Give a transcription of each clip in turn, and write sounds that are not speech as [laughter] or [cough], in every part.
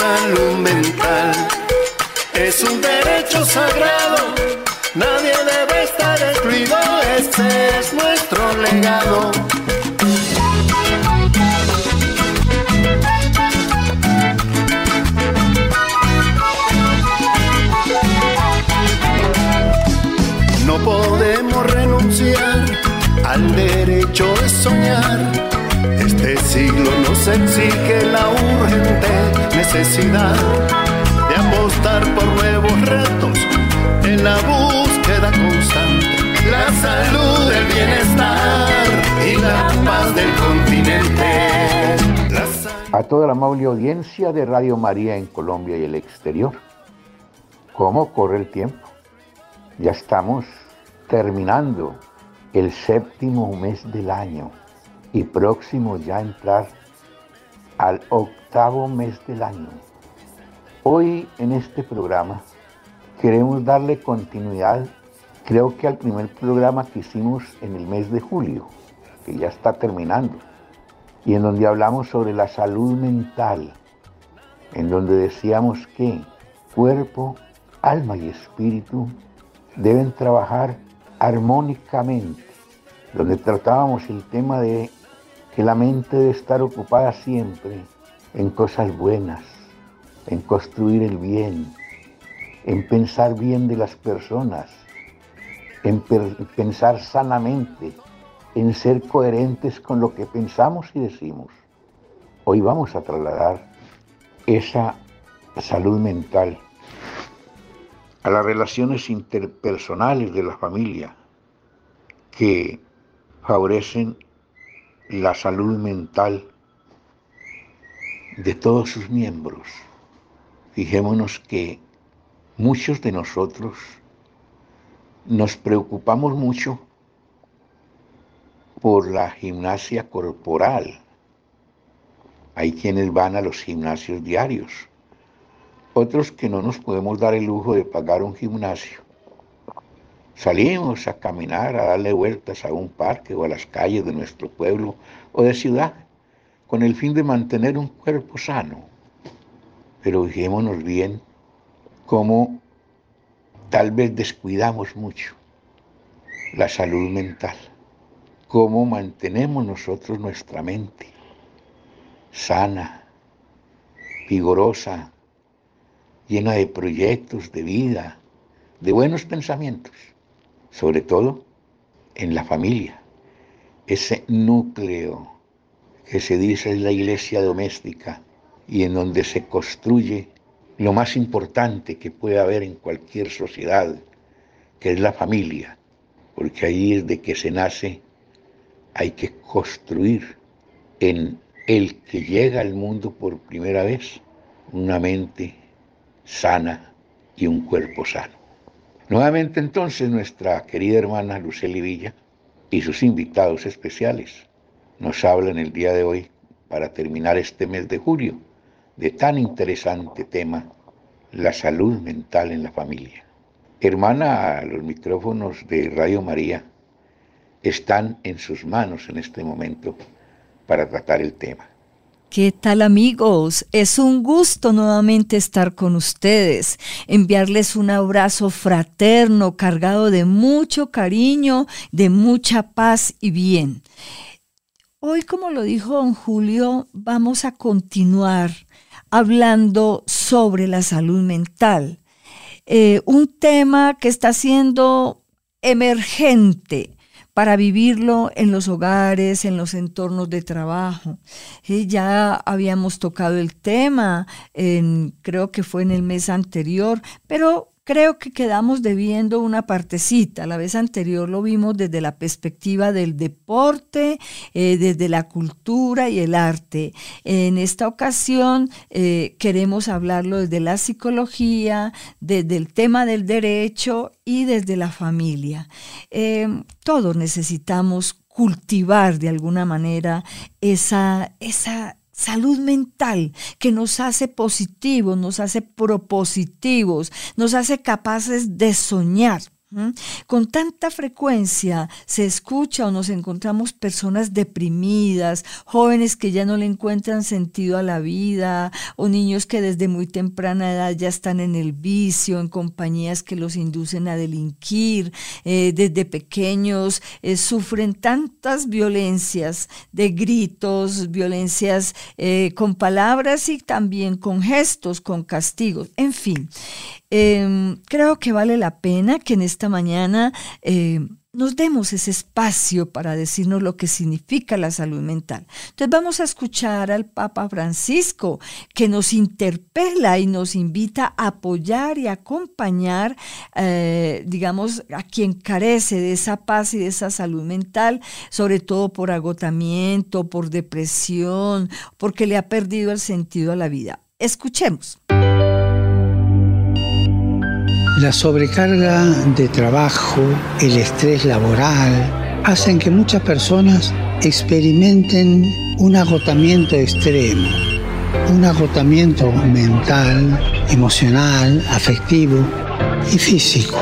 salud mental es un derecho sagrado, nadie debe estar excluido, este es nuestro legado. No podemos renunciar al derecho de soñar. Siglo nos exige la urgente necesidad de apostar por nuevos retos en la búsqueda constante. La salud, el bienestar y la paz del continente. A toda la amable audiencia de Radio María en Colombia y el exterior. ¿Cómo corre el tiempo? Ya estamos terminando el séptimo mes del año y próximo ya a entrar al octavo mes del año. Hoy en este programa queremos darle continuidad, creo que al primer programa que hicimos en el mes de julio, que ya está terminando, y en donde hablamos sobre la salud mental, en donde decíamos que cuerpo, alma y espíritu deben trabajar armónicamente, donde tratábamos el tema de que la mente debe estar ocupada siempre en cosas buenas, en construir el bien, en pensar bien de las personas, en pensar sanamente, en ser coherentes con lo que pensamos y decimos. Hoy vamos a trasladar esa salud mental a las relaciones interpersonales de la familia que favorecen la salud mental de todos sus miembros. Fijémonos que muchos de nosotros nos preocupamos mucho por la gimnasia corporal. Hay quienes van a los gimnasios diarios, otros que no nos podemos dar el lujo de pagar un gimnasio. Salimos a caminar, a darle vueltas a un parque o a las calles de nuestro pueblo o de ciudad, con el fin de mantener un cuerpo sano. Pero fijémonos bien cómo tal vez descuidamos mucho la salud mental, cómo mantenemos nosotros nuestra mente sana, vigorosa, llena de proyectos, de vida, de buenos pensamientos, sobre todo en la familia, ese núcleo que se dice es la iglesia doméstica y en donde se construye lo más importante que puede haber en cualquier sociedad, que es la familia, porque ahí es de que se nace, hay que construir en el que llega al mundo por primera vez una mente sana y un cuerpo sano. Nuevamente entonces nuestra querida hermana Lucely Villa y sus invitados especiales nos hablan el día de hoy para terminar este mes de julio de tan interesante tema, la salud mental en la familia. Hermana, los micrófonos de Radio María están en sus manos en este momento para tratar el tema. ¿Qué tal amigos? Es un gusto nuevamente estar con ustedes, enviarles un abrazo fraterno cargado de mucho cariño, de mucha paz y bien. Hoy, como lo dijo don Julio, vamos a continuar hablando sobre la salud mental. Eh, un tema que está siendo emergente para vivirlo en los hogares, en los entornos de trabajo. ya habíamos tocado el tema, en, creo que fue en el mes anterior, pero creo que quedamos debiendo una partecita. La vez anterior lo vimos desde la perspectiva del deporte, eh, desde la cultura y el arte. En esta ocasión eh, queremos hablarlo desde la psicología, desde el tema del derecho y desde la familia. Eh, todos necesitamos cultivar de alguna manera esa, esa salud mental que nos hace positivos, nos hace propositivos, nos hace capaces de soñar. Con tanta frecuencia se escucha o nos encontramos personas deprimidas, jóvenes que ya no le encuentran sentido a la vida, o niños que desde muy temprana edad ya están en el vicio, en compañías que los inducen a delinquir, eh, desde pequeños eh, sufren tantas violencias de gritos, violencias eh, con palabras y también con gestos, con castigos, en fin. Em, creo que vale la pena que en esta mañana eh, nos demos ese espacio para decirnos lo que significa la salud mental. Entonces vamos a escuchar al Papa Francisco que nos interpela y nos invita a apoyar y acompañar, eh, digamos, a quien carece de esa paz y de esa salud mental, sobre todo por agotamiento, por depresión, porque le ha perdido el sentido a la vida. Escuchemos. La sobrecarga de trabajo, el estrés laboral, hacen que muchas personas experimenten un agotamiento extremo, un agotamiento mental, emocional, afectivo y físico.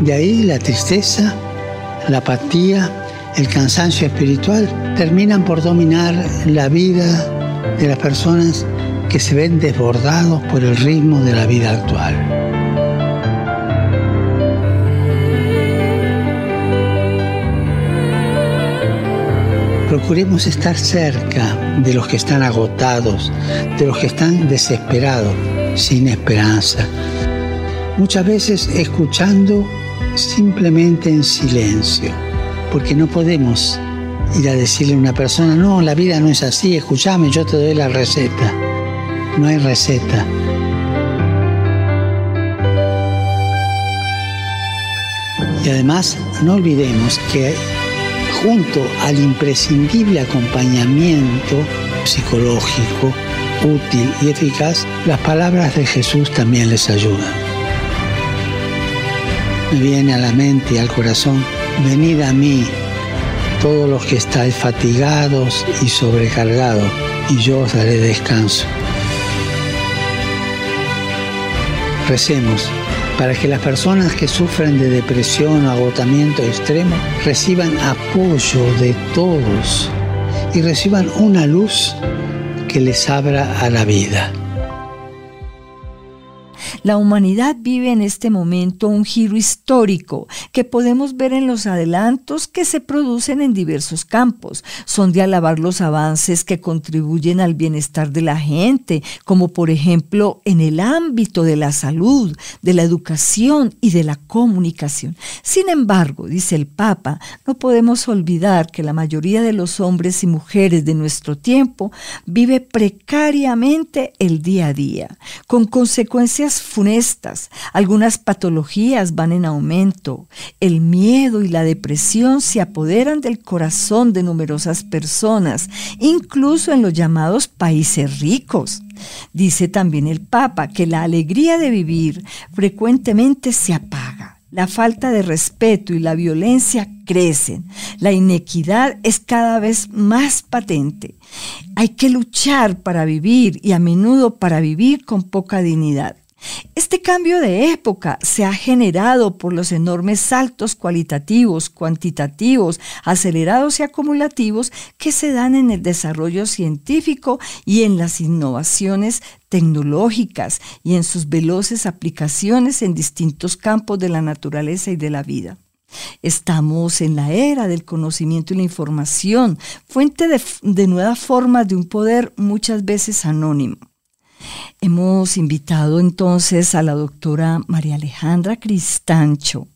De ahí la tristeza, la apatía, el cansancio espiritual terminan por dominar la vida de las personas que se ven desbordados por el ritmo de la vida actual. Procuremos estar cerca de los que están agotados, de los que están desesperados, sin esperanza. Muchas veces escuchando simplemente en silencio, porque no podemos ir a decirle a una persona, no, la vida no es así, escúchame, yo te doy la receta. No hay receta. Y además, no olvidemos que junto al imprescindible acompañamiento psicológico útil y eficaz, las palabras de Jesús también les ayudan. Me viene a la mente y al corazón, venid a mí, todos los que estáis fatigados y sobrecargados, y yo os daré descanso. Recemos para que las personas que sufren de depresión o agotamiento extremo reciban apoyo de todos y reciban una luz que les abra a la vida. La humanidad vive en este momento un giro histórico que podemos ver en los adelantos que se producen en diversos campos. Son de alabar los avances que contribuyen al bienestar de la gente, como por ejemplo en el ámbito de la salud, de la educación y de la comunicación. Sin embargo, dice el Papa, no podemos olvidar que la mayoría de los hombres y mujeres de nuestro tiempo vive precariamente el día a día, con consecuencias funestas, algunas patologías van en aumento, el miedo y la depresión se apoderan del corazón de numerosas personas, incluso en los llamados países ricos. Dice también el Papa que la alegría de vivir frecuentemente se apaga. La falta de respeto y la violencia crecen. La inequidad es cada vez más patente. Hay que luchar para vivir y a menudo para vivir con poca dignidad. Este cambio de época se ha generado por los enormes saltos cualitativos, cuantitativos, acelerados y acumulativos que se dan en el desarrollo científico y en las innovaciones tecnológicas y en sus veloces aplicaciones en distintos campos de la naturaleza y de la vida. Estamos en la era del conocimiento y la información, fuente de, nuevas formas de un poder muchas veces anónimo. Hemos invitado entonces a la doctora María Alejandra Cristancho.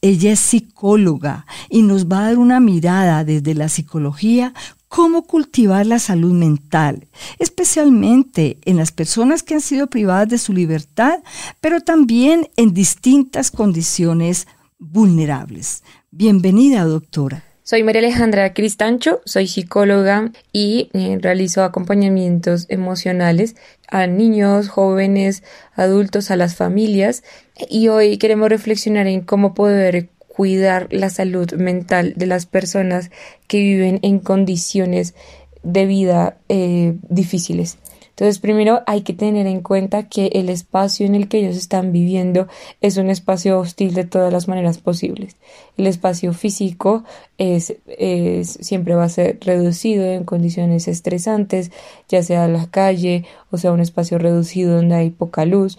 Ella es psicóloga y nos va a dar una mirada desde la psicología cómo cultivar la salud mental, especialmente en las personas que han sido privadas de su libertad, pero también en distintas condiciones vulnerables. Bienvenida, doctora. Soy María Alejandra Cristancho, soy psicóloga y eh, realizo acompañamientos emocionales a niños, jóvenes, adultos, a las familias y hoy queremos reflexionar en cómo poder cuidar la salud mental de las personas que viven en condiciones de vida eh, difíciles. Entonces, primero hay que tener en cuenta que el espacio en el que ellos están viviendo es un espacio hostil de todas las maneras posibles. El espacio físico es, siempre va a ser reducido en condiciones estresantes, ya sea la calle o sea un espacio reducido donde hay poca luz.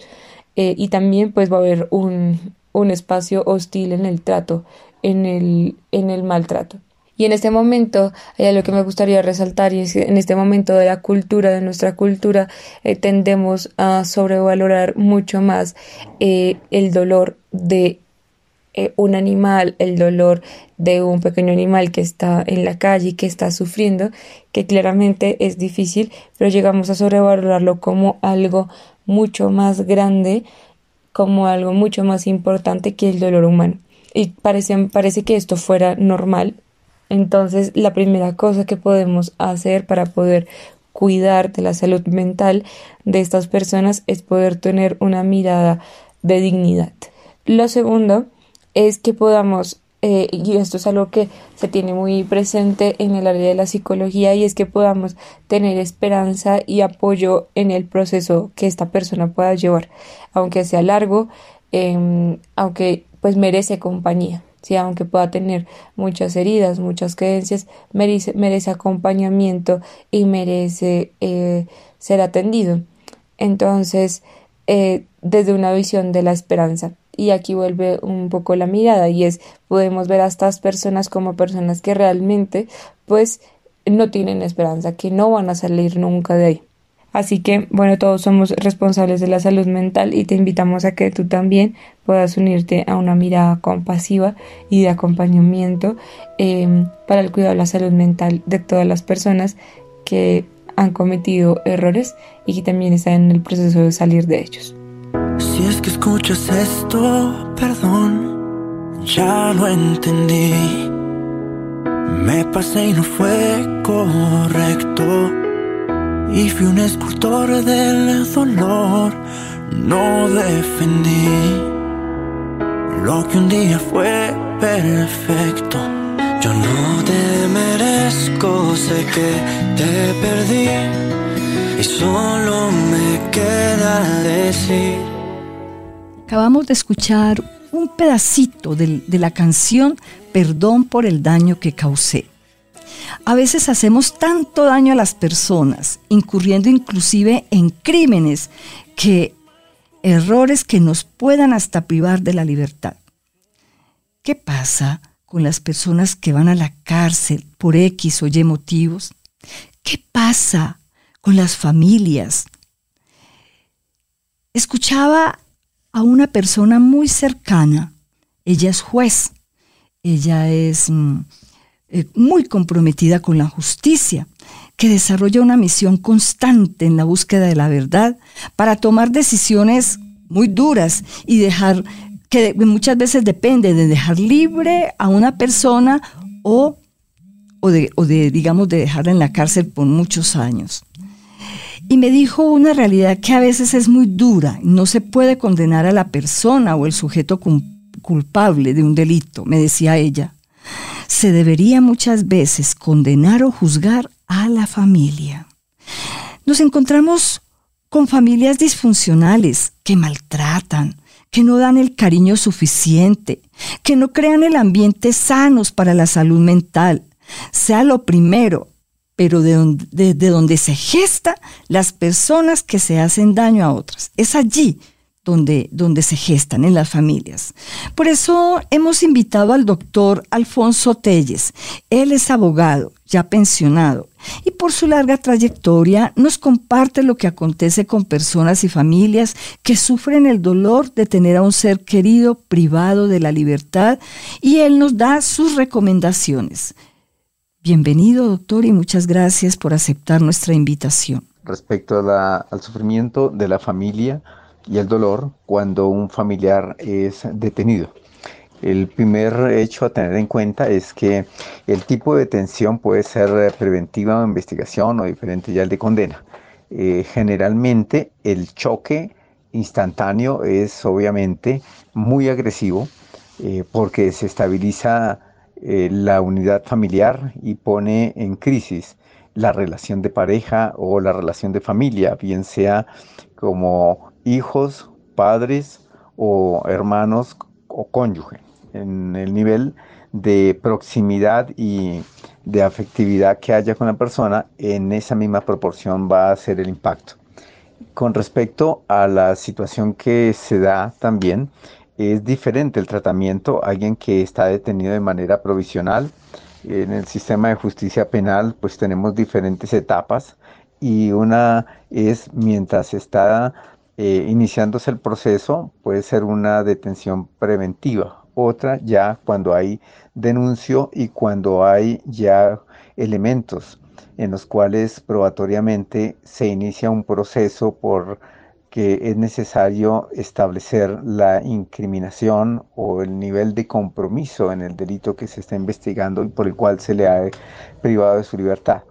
Eh, y también pues va a haber un, un espacio hostil en el trato, en el, en el maltrato. Y en este momento, hay algo que me gustaría resaltar y es que en este momento de la cultura, de nuestra cultura, eh, tendemos a sobrevalorar mucho más eh, el dolor de eh, un animal, el dolor de un pequeño animal que está en la calle y que está sufriendo, que claramente es difícil, pero llegamos a sobrevalorarlo como algo mucho más grande, como algo mucho más importante que el dolor humano. Y parece, parece que esto fuera normal, entonces, la primera cosa que podemos hacer para poder cuidar de la salud mental de estas personas es poder tener una mirada de dignidad. Lo segundo es que podamos, eh, y esto es algo que se tiene muy presente en el área de la psicología, y es que podamos tener esperanza y apoyo en el proceso que esta persona pueda llevar, aunque sea largo, em, aunque pues merece compañía aunque pueda tener muchas heridas, muchas creencias, merece, merece acompañamiento y merece eh, ser atendido. Entonces, eh, desde una visión de la esperanza. Y aquí vuelve un poco la mirada y es, podemos ver a estas personas como personas que realmente, pues, no tienen esperanza, que no van a salir nunca de ahí. Así que, bueno, todos somos responsables de la salud mental y te invitamos a que tú también puedas unirte a una mirada compasiva y de acompañamiento em, para el cuidado de la salud mental de todas las personas que han cometido errores y que también están en el proceso de salir de ellos. Si es que escuchas esto, perdón, ya lo entendí. Me pasé y no fue correcto y fui un escultor del dolor. No defendí lo que un día fue perfecto. Yo no te merezco, sé que te perdí y solo me queda decir. Acabamos de escuchar un pedacito de, de la canción Perdón por el daño que causé a veces hacemos tanto daño a las personas, incurriendo inclusive en crímenes, que errores que nos puedan hasta privar de la libertad. ¿Qué pasa con las personas que van a la cárcel por X o Y motivos? ¿Qué pasa con las familias? Escuchaba a una persona muy cercana, ella es juez, ella es mm, eh, muy comprometida con la justicia, que desarrolla una misión constante en la búsqueda de la verdad para tomar decisiones muy duras y dejar, que muchas veces depende de dejar libre a una persona o, o, de, o de, digamos, de dejarla en la cárcel por muchos años. Y me dijo una realidad que a veces es muy dura, no se puede condenar a la persona o el sujeto culpable de un delito, me decía ella se debería muchas veces condenar o juzgar a la familia. Nos encontramos con familias disfuncionales que maltratan, que no dan el cariño suficiente, que no crean el ambiente sanos para la salud mental. Sea lo primero, pero de donde, de donde se gesta las personas que se hacen daño a otras. Es allí donde, se gestan en las familias. Por eso hemos invitado al doctor Alfonso Telles. Él es abogado, ya pensionado, y por su larga trayectoria nos comparte lo que acontece con personas y familias que sufren el dolor de tener a un ser querido privado de la libertad y él nos da sus recomendaciones. Bienvenido, doctor, y muchas gracias por aceptar nuestra invitación. Respecto al sufrimiento de la familia, y el dolor cuando un familiar es detenido. El primer hecho a tener en cuenta es que el tipo de detención puede ser preventiva o investigación o diferente ya el de condena. Eh, generalmente el choque instantáneo es obviamente muy agresivo eh, porque se estabiliza eh, la unidad familiar y pone en crisis la relación de pareja o la relación de familia, bien sea como hijos, padres o hermanos o cónyuge, en el nivel de proximidad y de afectividad que haya con la persona, en esa misma proporción va a ser el impacto. Con respecto a la situación que se da también, es diferente el tratamiento. Alguien que está detenido de manera provisional, en el sistema de justicia penal, pues tenemos diferentes etapas y una es mientras está eh, iniciándose el proceso, puede ser una detención preventiva. Otra ya cuando hay denuncio y cuando hay ya elementos en los cuales probatoriamente se inicia un proceso por que es necesario establecer la incriminación o el nivel de compromiso en el delito que se está investigando y por el cual se le ha privado de su libertad.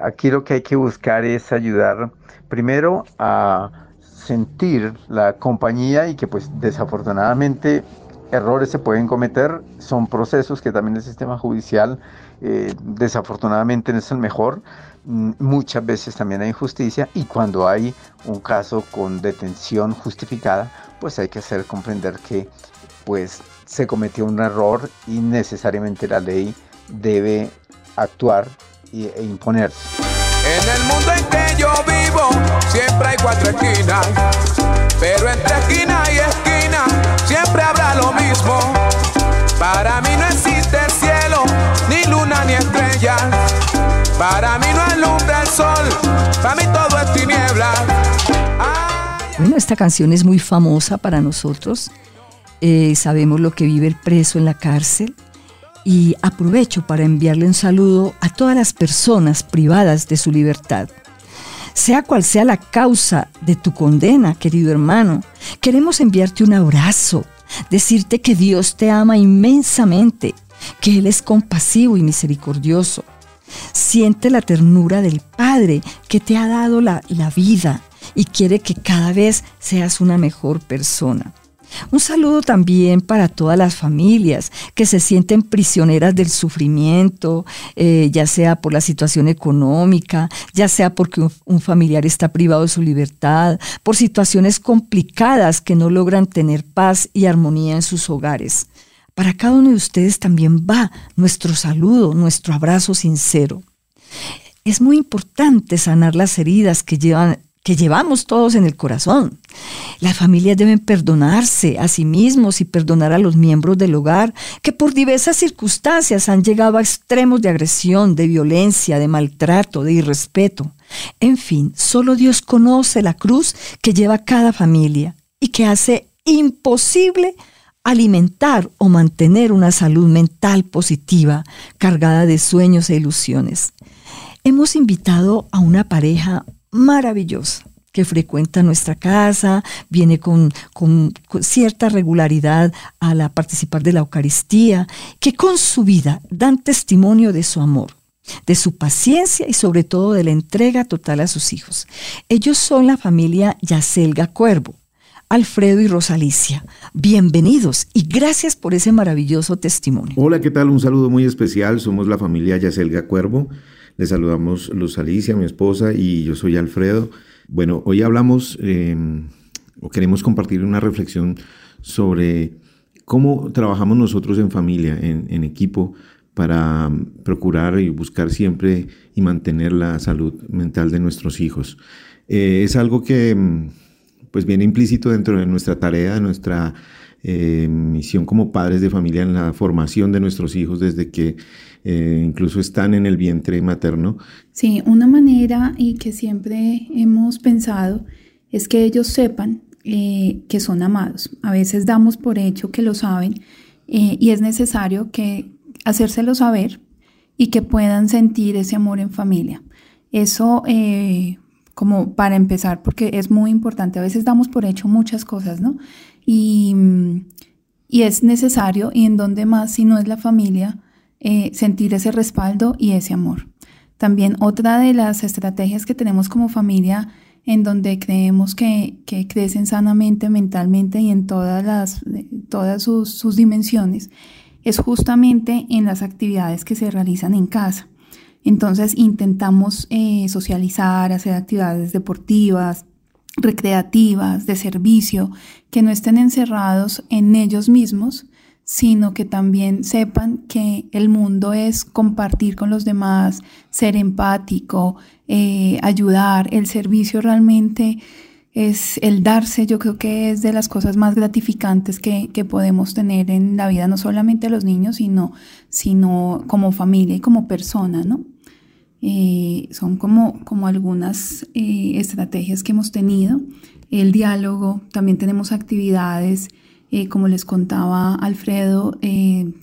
Aquí lo que hay que buscar es ayudar primero a sentir la compañía y que pues desafortunadamente errores se pueden cometer, son procesos que también el sistema judicial eh, desafortunadamente no es el mejor, mm, muchas veces también hay injusticia y cuando hay un caso con detención justificada, pues hay que hacer comprender que pues se cometió un error y necesariamente la ley debe actuar e imponerse. En el mundo en que yo vivo siempre hay cuatro esquinas, pero entre esquina y esquina siempre habrá lo mismo. Para mí no existe el cielo, ni luna ni estrellas. Para mí no alumbra el sol, para mí todo es tiniebla. Bueno, esta canción es muy famosa para nosotros. Eh, sabemos lo que vive el preso en la cárcel y aprovecho para enviarle un saludo a todas las personas privadas de su libertad. Sea cual sea la causa de tu condena, querido hermano, queremos enviarte un abrazo, decirte que Dios te ama inmensamente, que Él es compasivo y misericordioso. Siente la ternura del Padre que te ha dado la, la vida y quiere que cada vez seas una mejor persona. Un saludo también para todas las familias que se sienten prisioneras del sufrimiento, eh, ya sea por la situación económica, ya sea porque un, familiar está privado de su libertad, por situaciones complicadas que no logran tener paz y armonía en sus hogares. Para cada uno de ustedes también va nuestro saludo, nuestro abrazo sincero. Es muy importante sanar las heridas que llevan que llevamos todos en el corazón. Las familias deben perdonarse a sí mismos y perdonar a los miembros del hogar que por diversas circunstancias han llegado a extremos de agresión, de violencia, de maltrato, de irrespeto. En fin, solo Dios conoce la cruz que lleva cada familia y que hace imposible alimentar o mantener una salud mental positiva, cargada de sueños e ilusiones. Hemos invitado a una pareja maravillosa que frecuenta nuestra casa, viene con, cierta regularidad a participar de la Eucaristía, que con su vida dan testimonio de su amor, de su paciencia y sobre todo de la entrega total a sus hijos. Ellos son la familia Yacelga Cuervo. Alfredo y Rosalicia, bienvenidos y gracias por ese maravilloso testimonio. Hola, ¿qué tal? Un saludo muy especial. Somos la familia Yacelga Cuervo. Les saludamos Luz Alicia, mi esposa, y yo soy Alfredo. Bueno, hoy hablamos em, o queremos compartir una reflexión sobre cómo trabajamos nosotros en familia, en, equipo, para procurar y buscar siempre y mantener la salud mental de nuestros hijos. Eh, es algo que em, pues viene implícito dentro de nuestra tarea, de nuestra eh, misión como padres de familia en la formación de nuestros hijos desde que eh, incluso están en el vientre materno. Sí, una manera y que siempre hemos pensado es que ellos sepan eh, que son amados. A veces damos por hecho que lo saben eh, y es necesario que hacérselo saber y que puedan sentir ese amor en familia. Eso como para empezar, porque es muy importante. A veces damos por hecho muchas cosas, ¿no? Y, y es necesario, y en donde más si no es la familia, eh, sentir ese respaldo y ese amor. También otra de las estrategias que tenemos como familia en donde creemos que, crecen sanamente mentalmente y en todas, las, todas sus, sus dimensiones, es justamente en las actividades que se realizan en casa. Entonces intentamos eh, socializar, hacer actividades deportivas, recreativas, de servicio, que no estén encerrados en ellos mismos, sino que también sepan que el mundo es compartir con los demás, ser empático, eh, ayudar, el servicio realmente es el darse, yo creo que es de las cosas más gratificantes que, podemos tener en la vida, no solamente los niños, sino, sino como familia y como persona, ¿no? Eh, son como, como algunas eh, estrategias que hemos tenido. El diálogo, también tenemos actividades eh, como les contaba Alfredo,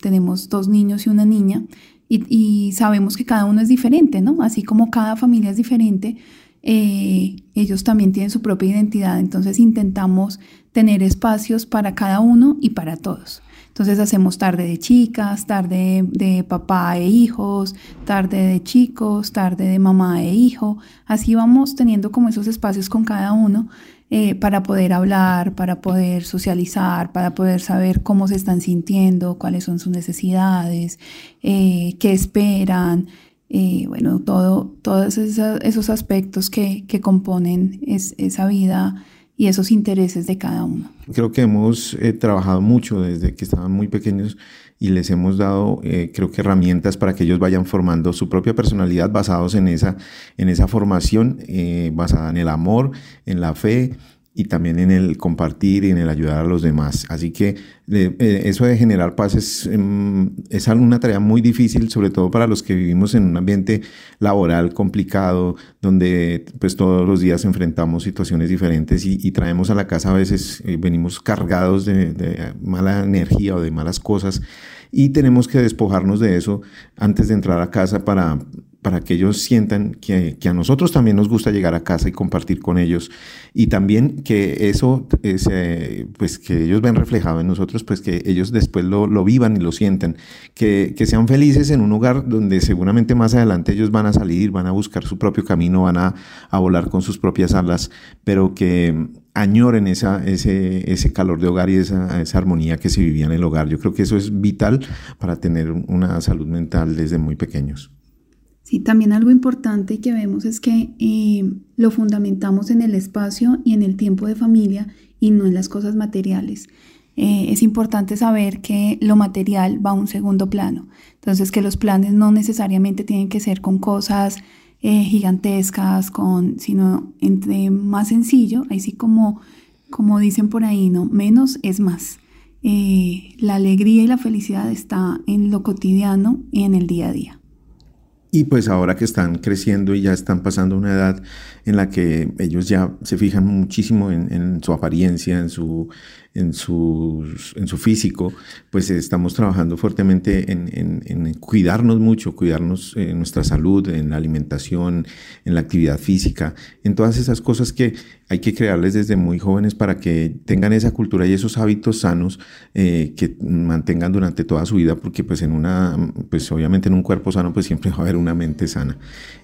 tenemos dos niños y una niña y, sabemos que cada uno es diferente, ¿no? Así como cada familia es diferente, ellos también tienen su propia identidad, entonces intentamos tener espacios para cada uno y para todos. Entonces hacemos tarde de chicas, tarde de papá e hijos, tarde de chicos, tarde de mamá e hijo. Así vamos teniendo como esos espacios con cada uno eh, para poder hablar, para poder socializar, para poder saber cómo se están sintiendo, cuáles son sus necesidades, eh, qué esperan. Eh, bueno, todo, todos esos aspectos que, que componen esa vida y esos intereses de cada uno. Creo que hemos trabajado mucho desde que estaban muy pequeños y les hemos dado, creo que herramientas para que ellos vayan formando su propia personalidad basados en esa, en esa formación basada en el amor, en la fe y también en el compartir y en el ayudar a los demás. Así que eh, eso de generar paz es, em, es una tarea muy difícil, sobre todo para los que vivimos en un ambiente laboral complicado, donde pues todos los días enfrentamos situaciones diferentes y, traemos a la casa a veces, eh, venimos cargados de, de mala energía o de malas cosas y tenemos que despojarnos de eso antes de entrar a casa para para que ellos sientan que, a nosotros también nos gusta llegar a casa y compartir con ellos y también que eso, pues que ellos ven reflejado en nosotros, pues que ellos después lo, vivan y lo sientan, que, sean felices en un lugar donde seguramente más adelante ellos van a salir, van a buscar su propio camino, van a, volar con sus propias alas, pero que añoren esa, ese, ese calor de hogar y esa, esa armonía que se vivía en el hogar. Yo creo que eso es vital para tener una salud mental desde muy pequeños. Sí, también algo importante que vemos es que eh, lo fundamentamos en el espacio y en el tiempo de familia y no en las cosas materiales. Eh, es importante saber que lo material va a un segundo plano. Entonces, que los planes no necesariamente tienen que ser con cosas eh, gigantescas, con, sino entre más sencillo, así como, como dicen por ahí, ¿no? Menos es más. la alegría y la felicidad está en lo cotidiano y en el día a día. Y pues ahora que están creciendo y ya están pasando una edad en la que ellos ya se fijan muchísimo en, su apariencia, en su, en, en su físico, pues estamos trabajando fuertemente en, cuidarnos mucho, cuidarnos en nuestra salud, en la alimentación, en la actividad física, en todas esas cosas que hay que crearles desde muy jóvenes para que tengan esa cultura y esos hábitos sanos eh, que mantengan durante toda su vida, porque pues en una, pues obviamente en un cuerpo sano pues siempre va a haber una mente sana.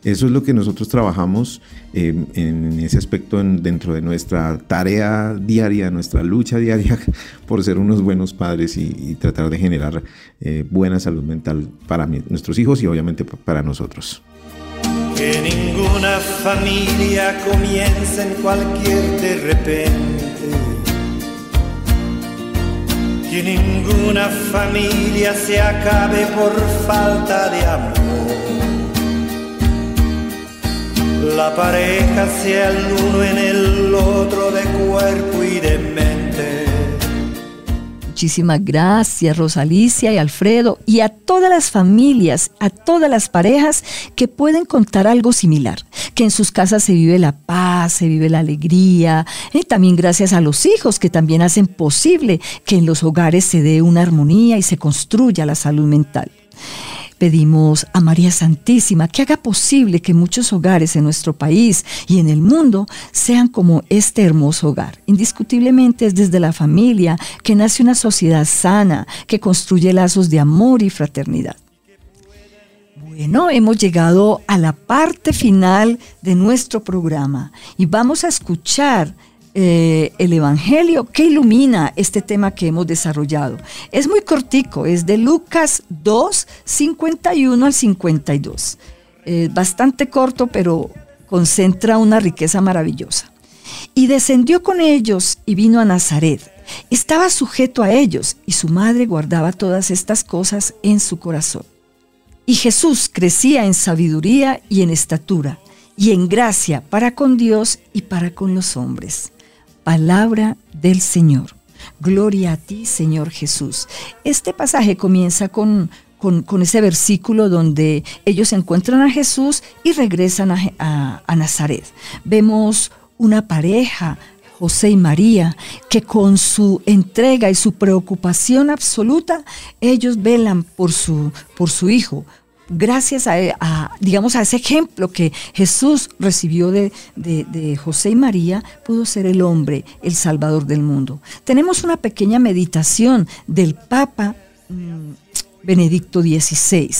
Eso es lo que nosotros trabajamos eh, en ese aspecto dentro de nuestra tarea diaria, nuestra lucha diaria [laughs] por ser unos buenos padres y, tratar de generar eh, buena salud mental para nuestros hijos y obviamente para nosotros. Que ninguna familia comience en cualquier de repente. Que ninguna familia se acabe por falta de amor. La pareja sea el uno en el otro de cuerpo y de mente Muchísimas gracias Rosalicia y Alfredo y a todas las familias, a todas las parejas que pueden contar algo similar, que en sus casas se vive la paz, se vive la alegría, y también gracias a los hijos que también hacen posible que en los hogares se dé una armonía y se construya la salud mental. Pedimos a María Santísima que haga posible que muchos hogares en nuestro país y en el mundo sean como este hermoso hogar. Indiscutiblemente es desde la familia que nace una sociedad sana, que construye lazos de amor y fraternidad. Bueno, hemos llegado a la parte final de nuestro programa y vamos a escuchar eh, el Evangelio que ilumina este tema que hemos desarrollado. Es muy cortico, es de Lucas 2, 51 al 52. eh, bastante corto, pero concentra una riqueza maravillosa. Y descendió con ellos y vino a Nazaret. Estaba sujeto a ellos y su madre guardaba todas estas cosas en su corazón. Y Jesús crecía en sabiduría y en estatura y en gracia para con Dios y para con los hombres. Palabra del Señor. Gloria a ti, Señor Jesús. Este pasaje comienza con, con, ese versículo donde ellos encuentran a Jesús y regresan a, a Nazaret. Vemos una pareja, José y María, que con su entrega y su preocupación absoluta, ellos velan por su, por su hijo, gracias a, digamos, a ese ejemplo que Jesús recibió de, José y María, pudo ser el hombre, el Salvador del mundo. Tenemos una pequeña meditación del Papa mm, Benedicto XVI.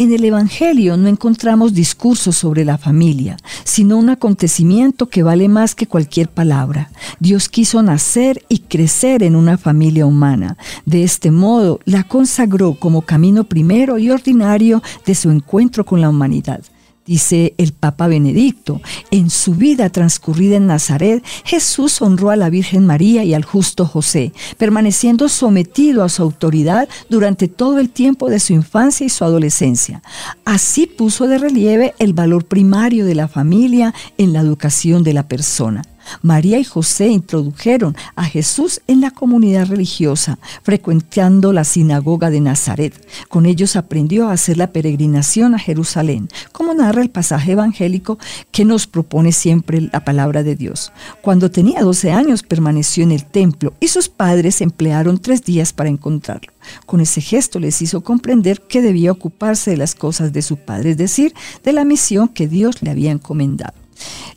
En el Evangelio no encontramos discursos sobre la familia, sino un acontecimiento que vale más que cualquier palabra. Dios quiso nacer y crecer en una familia humana. De este modo, la consagró como camino primero y ordinario de su encuentro con la humanidad. Dice el Papa Benedicto, en su vida transcurrida en Nazaret, Jesús honró a la Virgen María y al justo José, permaneciendo sometido a su autoridad durante todo el tiempo de su infancia y su adolescencia. Así puso de relieve el valor primario de la familia en la educación de la persona. María y José introdujeron a Jesús en la comunidad religiosa, frecuentando la sinagoga de Nazaret. Con ellos aprendió a hacer la peregrinación a Jerusalén, como narra el pasaje evangélico que nos propone siempre la palabra de Dios. Cuando tenía 12 años permaneció en el templo y sus padres emplearon tres días para encontrarlo. Con ese gesto les hizo comprender que debía ocuparse de las cosas de su padre, es decir, de la misión que Dios le había encomendado.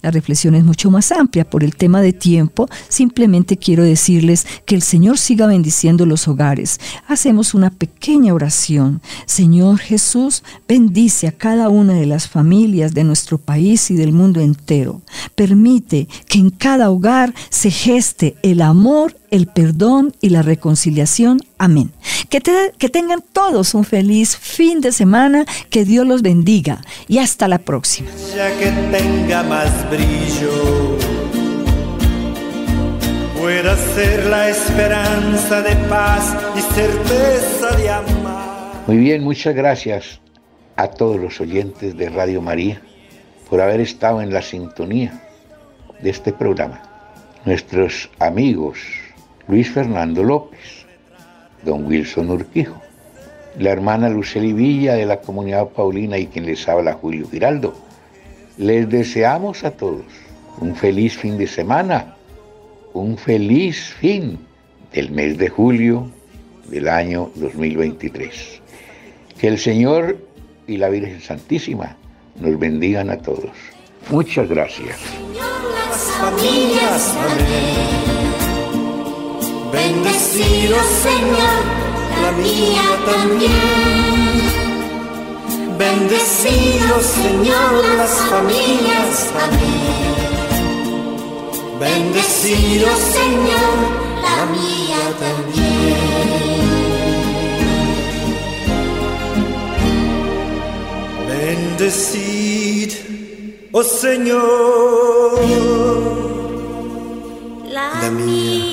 La reflexión es mucho más amplia por el tema de tiempo. Simplemente quiero decirles que el Señor siga bendiciendo los hogares. Hacemos una pequeña oración. Señor Jesús, bendice a cada una de las familias de nuestro país y del mundo entero. Permite que en cada hogar se geste el amor el perdón y la reconciliación. Amén. Que, que tengan todos un feliz fin de semana, que Dios los bendiga y hasta la próxima. Ya que tenga más brillo, pueda ser la esperanza de paz y certeza de amar. Muy bien, muchas gracias a todos los oyentes de Radio María por haber estado en la sintonía de este programa. Nuestros amigos Luis Fernando López, don Wilson Urquijo, la hermana Luceli Villa de la comunidad paulina y quien les habla Julio Giraldo. Les deseamos a todos un feliz fin de semana, un feliz fin del mes de julio del año 2023. Que el Señor y la Virgen Santísima nos bendigan a todos. Muchas gracias. Bendecido Señor, la mía también. Bendecido Señor, las familias también. Bendecido Señor, la mía también. Bendecid, oh Señor, la mía